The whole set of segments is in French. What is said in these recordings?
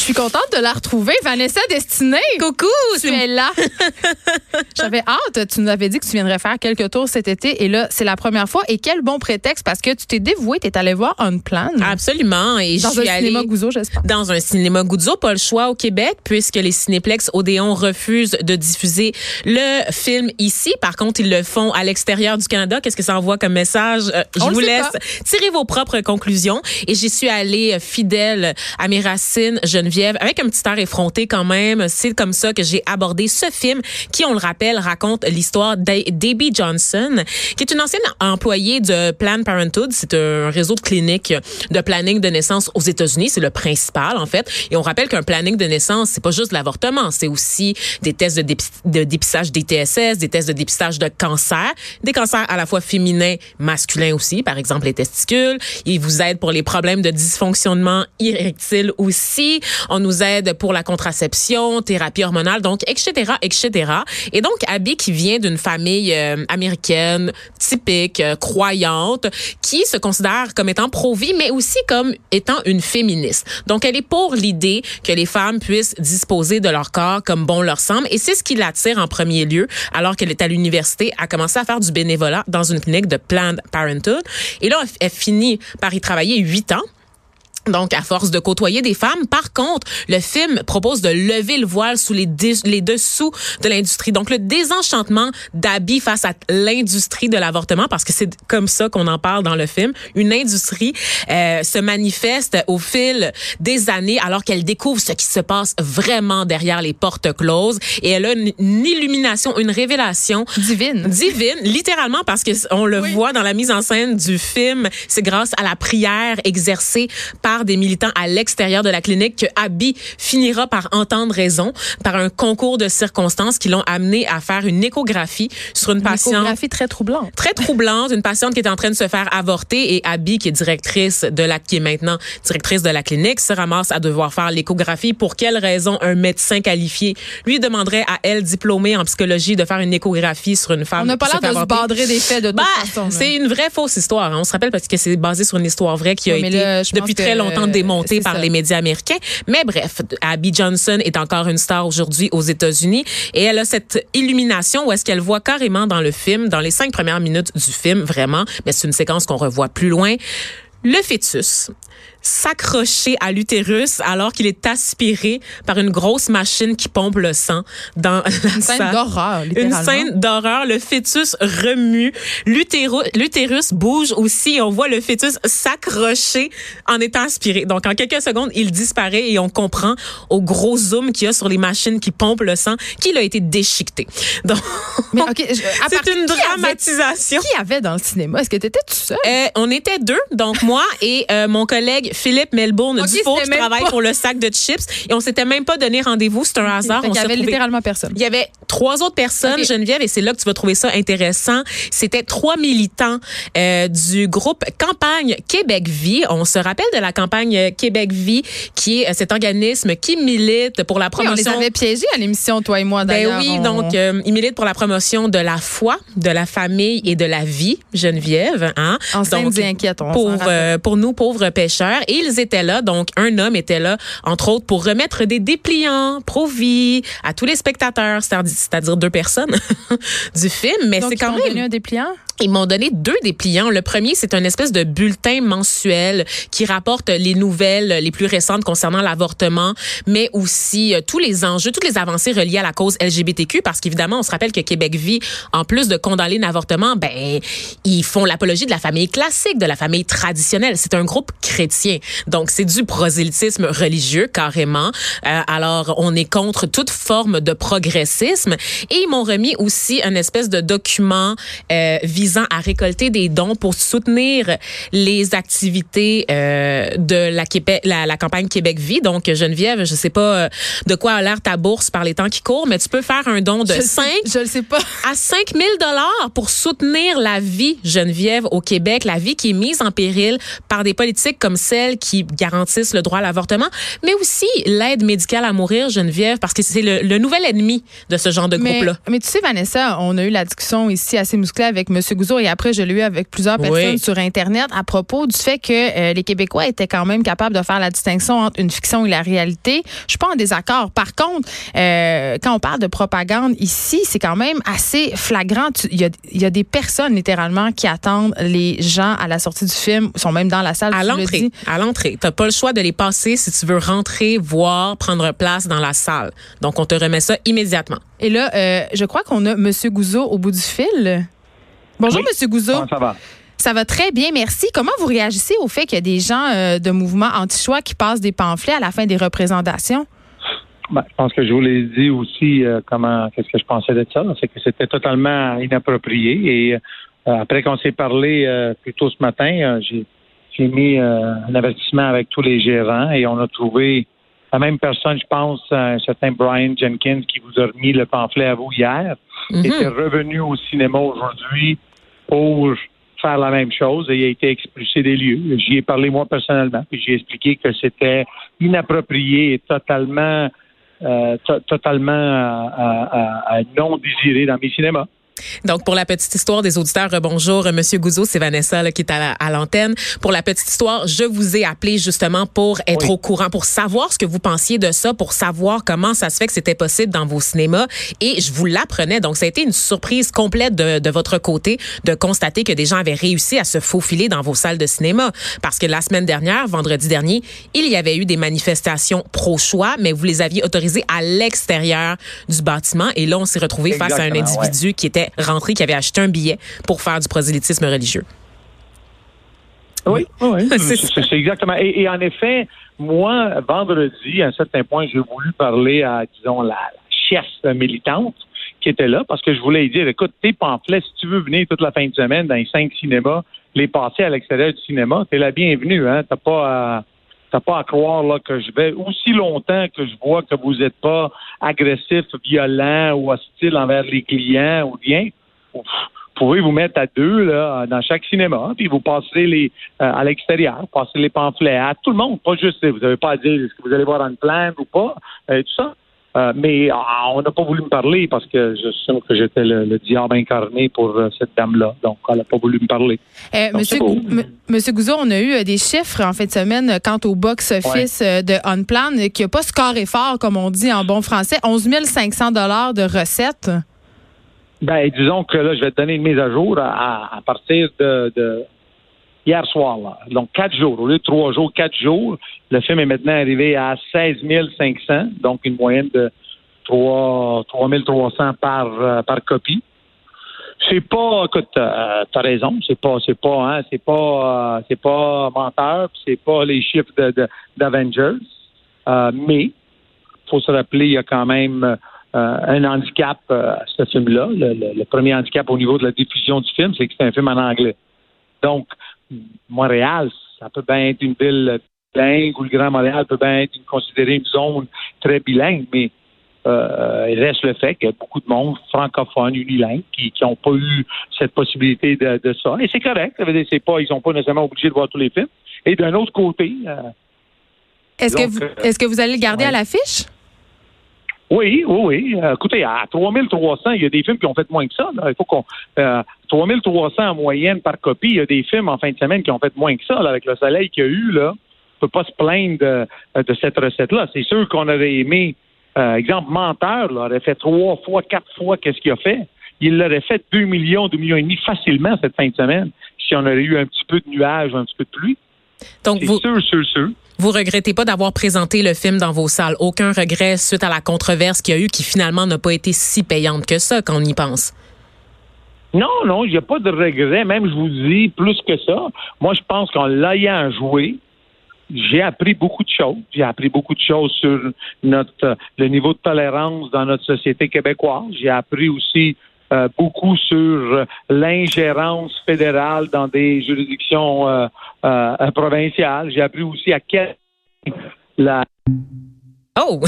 Je suis contente de la retrouver, Vanessa Destinée. Coucou, tu es là. J'avais hâte. Tu nous avais dit que tu viendrais faire quelques tours cet été et là, c'est la première fois. Et quel bon prétexte parce que tu t'es dévouée, tu es allée voir un plan. Absolument. Et dans je suis un allée cinéma Gouzeau, j'espère. Dans un cinéma Gouzeau, pas le choix au Québec, puisque les cinéplex Odéon refusent de diffuser le film ici. Par contre, ils le font à l'extérieur du Canada. Qu'est-ce que ça envoie comme message? Euh, je On vous laisse pas. tirer vos propres conclusions. Et j'y suis allée euh, fidèle à mes racines, Avec un petit air effronté quand même. C'est comme ça que j'ai abordé ce film qui, on le rappelle, raconte l'histoire d'Abby Johnson, qui est une ancienne employée de Planned Parenthood. C'est un réseau de cliniques de planning de naissance aux États-Unis. C'est le principal, en fait. Et on rappelle qu'un planning de naissance, c'est pas juste l'avortement. C'est aussi des tests de, de dépistage des TSS, des tests de dépistage de cancer, des cancers à la fois féminins, masculins aussi, par exemple les testicules. Ils vous aident pour les problèmes de dysfonctionnement érectile aussi. On nous aide pour la contraception, thérapie hormonale, donc etc., etc. Et donc Abby qui vient d'une famille euh, américaine typique, euh, croyante, qui se considère comme étant pro-vie, mais aussi comme étant une féministe. Donc elle est pour l'idée que les femmes puissent disposer de leur corps comme bon leur semble, et c'est ce qui l'attire en premier lieu, alors qu'elle est à l'université, à commencer à faire du bénévolat dans une clinique de Planned Parenthood. Et là, elle finit par y travailler huit ans. Donc, à force de côtoyer des femmes. Par contre, le film propose de lever le voile sous les, les dessous de l'industrie. Donc, le désenchantement d'Abby face à l'industrie de l'avortement, parce que c'est comme ça qu'on en parle dans le film, une industrie euh, se manifeste au fil des années alors qu'elle découvre ce qui se passe vraiment derrière les portes closes. Et elle a une, une illumination, une révélation Divine. divine, littéralement parce que on le voit dans la mise en scène du film, c'est grâce à la prière exercée par des militants à l'extérieur de la clinique que Abby finira par entendre raison par un concours de circonstances qui l'ont amené à faire une échographie sur une Une patiente échographie très troublante. très troublante, une patiente qui est en train de se faire avorter et Abby, qui est directrice de la, qui est maintenant directrice de la clinique, se ramasse à devoir faire l'échographie. Pour quelle raison un médecin qualifié lui demanderait à elle, diplômée en psychologie, de faire une échographie sur une femme On n'a pas l'air de se avorter? badrer des faits de toute Bah, façon. c'est une vraie fausse histoire. hein. On se rappelle parce que c'est basé sur une histoire vraie qui a mais été là, depuis très longtemps euh, démontée c'est par ça. les médias américains. Mais bref, Abby Johnson est encore une star aujourd'hui aux États-Unis et elle a cette illumination où est-ce qu'elle voit carrément dans le film, dans les cinq premières minutes du film, vraiment, mais c'est une séquence qu'on revoit plus loin, le fœtus s'accrocher à l'utérus alors qu'il est aspiré par une grosse machine qui pompe le sang dans la Une scène d'horreur, Une scène d'horreur. Le fœtus remue. L'utérus bouge aussi. et On voit le fœtus s'accrocher en étant aspiré. Donc, en quelques secondes, il disparaît et on comprend au gros zoom qu'il y a sur les machines qui pompent le sang qu'il a été déchiqueté. Donc, c'est une qui avait- dramatisation. Qui avait dans le cinéma? Est-ce que t'étais tout seul? Euh, on était deux, donc moi et euh, mon collègue Philippe Melbourne Ok, Dufour qui travaille pas- pour le sac de chips et on s'était même pas donné rendez-vous, c'est un hasard. Qu'il y avait littéralement personne. il y avait trois autres personnes. Geneviève, et c'est là que tu vas trouver ça intéressant. C'était trois militants euh, du groupe Campagne Québec Vie. On se rappelle de la campagne Québec Vie, qui est euh, cet organisme qui milite pour la Oui, on les promotion. avait piégés à l'émission, toi et moi, Ben d'ailleurs. oui, On- donc euh, il milite pour la promotion de la foi, de la famille et de la vie, Geneviève. Hein? Enceinte Donc, inquiète, on pour euh, pour nous pauvres pêcheurs et ils étaient là donc un homme était là entre autres pour remettre des dépliants pro vie à tous les spectateurs c'est-à-dire deux personnes du film mais c'est quand même un dépliant? Ils m'ont donné deux dépliants. Le premier, c'est un espèce de bulletin mensuel qui rapporte les nouvelles les plus récentes concernant l'avortement, mais aussi euh, tous les enjeux, toutes les avancées reliées à la cause LGBTQ, parce qu'évidemment, on se rappelle que Québec Vie, en plus de condamner l'avortement, ben, ils font l'apologie de la famille classique, de la famille traditionnelle. C'est un groupe chrétien. Donc, c'est du prosélytisme religieux, carrément. Euh, alors, on est contre toute forme de progressisme. Et ils m'ont remis aussi un espèce de document euh, visant visant à récolter des dons pour soutenir les activités euh, de la, Québec, la, campagne Québec Vie. Donc, Geneviève, je sais pas euh, de quoi a l'air ta bourse par les temps qui courent, mais tu peux faire un don de 5 je le sais pas. à 5 000 dollars pour soutenir la vie, Geneviève, au Québec, la vie qui est mise en péril par des politiques comme celles qui garantissent le droit à l'avortement, mais aussi l'aide médicale à mourir, Geneviève, parce que c'est le, nouvel ennemi de ce genre de groupe-là. Mais tu sais, Vanessa, on a eu la discussion ici assez musclée avec M. Gouzeau et après, je l'ai eu avec plusieurs personnes sur Internet à propos du fait que euh, les Québécois étaient quand même capables de faire la distinction entre une fiction et la réalité. Je suis pas en désaccord. Par contre, euh, quand on parle de propagande ici, c'est quand même assez flagrant. Il y, a, des personnes littéralement qui attendent les gens à la sortie du film, sont même dans la salle. À l'entrée. À l'entrée. T'as pas le choix de les passer si tu veux rentrer, voir, prendre place dans la salle. Donc, on te remet ça immédiatement. Et là, euh, je crois qu'on a M. Gouzeau au bout du fil. Bonjour, M. Gouzeau. ça va? Ça va très bien, merci. Comment vous réagissez au fait qu'il y a des gens euh, de mouvement anti-choix qui passent des pamphlets à la fin des représentations? Ben, je pense que je vous l'ai dit aussi euh, comment qu'est-ce que je pensais de ça? C'est que c'était totalement inapproprié. Et après qu'on s'est parlé plus tôt ce matin, j'ai mis un avertissement avec tous les gérants et on a trouvé la même personne, je pense, un certain Brian Jenkins qui vous a remis le pamphlet à vous hier, mm était revenu au cinéma aujourd'hui pour faire la même chose et il a été expulsé des lieux. J'y ai parlé moi personnellement, puis j'ai expliqué que c'était inapproprié et totalement, euh, totalement euh, non désiré dans mes cinémas. Donc, pour la petite histoire des auditeurs, bonjour, Monsieur Gouzeau, c'est Vanessa là, qui est à l'antenne. Pour la petite histoire, je vous ai appelé justement pour être au courant, pour savoir ce que vous pensiez de ça, pour savoir comment ça se fait que c'était possible dans vos cinémas. Et je vous l'apprenais. Donc, ça a été une surprise complète de, de, votre côté de constater que des gens avaient réussi à se faufiler dans vos salles de cinéma. Parce que la semaine dernière, vendredi dernier, il y avait eu des manifestations pro-choix, mais vous les aviez autorisées à l'extérieur du bâtiment. Et là, on s'est retrouvé face à un individu qui était rentré qui avait acheté un billet pour faire du prosélytisme religieux. Oui, oui, c'est exactement. Et, en effet, moi, vendredi, à un certain point, j'ai voulu parler à, disons, la, chef militante qui était là parce que je voulais lui dire, écoute, tes pamphlets, si tu veux venir toute la fin de semaine dans les cinq cinémas, les passer à l'extérieur du cinéma, t'es la bienvenue, hein. T'as pas à, t'as pas à croire là que je vais aussi longtemps que je vois que vous n'êtes pas agressif, violent ou hostile envers les clients ou bien vous pouvez vous mettre à deux là, dans chaque cinéma, puis vous passerez les euh, à l'extérieur, passer les pamphlets à tout le monde, pas juste vous n'avez pas à dire est-ce que vous allez voir une plainte ou pas, euh, tout ça. Euh, mais ah, on n'a pas voulu me parler parce que je sais que j'étais le, diable incarné pour cette dame-là. Donc, elle n'a pas voulu me parler. monsieur, monsieur Gouzeau, on a eu des chiffres en fin de semaine quant au box-office de Unplan qui n'a pas scoré fort, comme on dit en bon français. 11 500 de recettes. Ben, disons que là, je vais te donner une mise à jour à, partir de, hier soir. Là. Donc, quatre jours. Au lieu de trois jours, quatre jours. Le film est maintenant arrivé à 16 500, donc une moyenne de 3, 300 par, euh, par copie. C'est pas, écoute, euh, t'as raison, c'est pas, c'est pas, hein, c'est pas, euh, c'est pas menteur, c'est pas les chiffres de, d'Avengers, euh, mais faut se rappeler, il y a quand même euh, un handicap euh, à ce film-là. Le, premier handicap au niveau de la diffusion du film, c'est que c'est un film en anglais. Donc, Montréal, ça peut bien être une ville bilingue ou le Grand Montréal peut bien être considéré une zone très bilingue, mais euh, il reste le fait qu'il y a beaucoup de monde francophone, unilingue, qui n'ont pas eu cette possibilité de, ça. Et c'est correct. C'est pas, ils sont pas nécessairement obligés de voir tous les films. Et d'un autre côté. est-ce que, vous, est-ce que vous allez le garder à l'affiche? Oui, oui, oui. Euh, écoutez, à 3300, il y a des films qui ont fait moins que ça. Il faut qu'on... Euh, 3300 en moyenne par copie, il y a des films en fin de semaine qui ont fait moins que ça. avec le soleil qu'il y a eu, là, on peut pas se plaindre de, de cette recette-là. C'est sûr qu'on aurait aimé... Euh, exemple, Menteur là, aurait fait trois fois, quatre fois qu'est-ce qu'il a fait. Il l'aurait fait deux millions, deux millions et demi facilement cette fin de semaine si on aurait eu un petit peu de nuages, un petit peu de pluie. Donc, vous... sûr, sûr, sûr. Vous regrettez pas d'avoir présenté le film dans vos salles. Aucun regret suite à la controverse qu'il y a eu qui finalement n'a pas été si payante que ça quand on y pense. Non, non, il n'y a pas de regret. Même, je vous dis, plus que ça. Moi, je pense qu'en l'ayant joué, j'ai appris beaucoup de choses. J'ai appris beaucoup de choses sur notre le niveau de tolérance dans notre société québécoise. J'ai appris aussi beaucoup sur l'ingérence fédérale dans des juridictions provinciales. J'ai appris aussi à quel la Oh!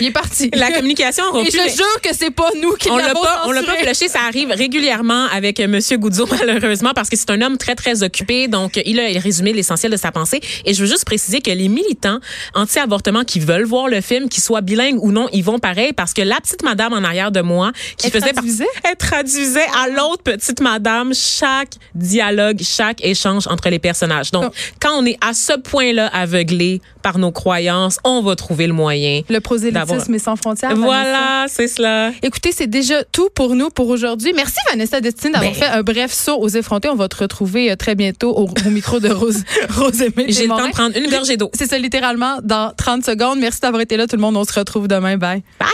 Il est parti. La communication a rompu. Et je jure que c'est pas nous qui on l'a pas, On l'a pas flushé. Ça arrive régulièrement avec Monsieur Goudzo, malheureusement, parce que c'est un homme très, très occupé. Donc, il a résumé l'essentiel de sa pensée. Et je veux juste préciser que les militants anti-avortement qui veulent voir le film, qu'ils soient bilingues ou non, ils vont pareil parce que la petite madame en arrière de moi, qui elle faisait traduisait? elle traduisait à l'autre petite madame chaque dialogue, chaque échange entre les personnages. Donc, oh. quand on est à ce point-là aveuglé par nos croyances, on va trouver le moyen le prosélytisme est sans frontières. Voilà, c'est cela. Écoutez, c'est déjà tout pour nous pour aujourd'hui. Merci Vanessa Destine d'avoir ben. fait un bref saut aux effrontés. On va te retrouver euh, très bientôt au, micro de Rose, Rose J'ai le temps de prendre une gorgée d'eau. C'est ça littéralement dans 30 secondes. Merci d'avoir été là tout le monde. On se retrouve demain. Bye. Bye.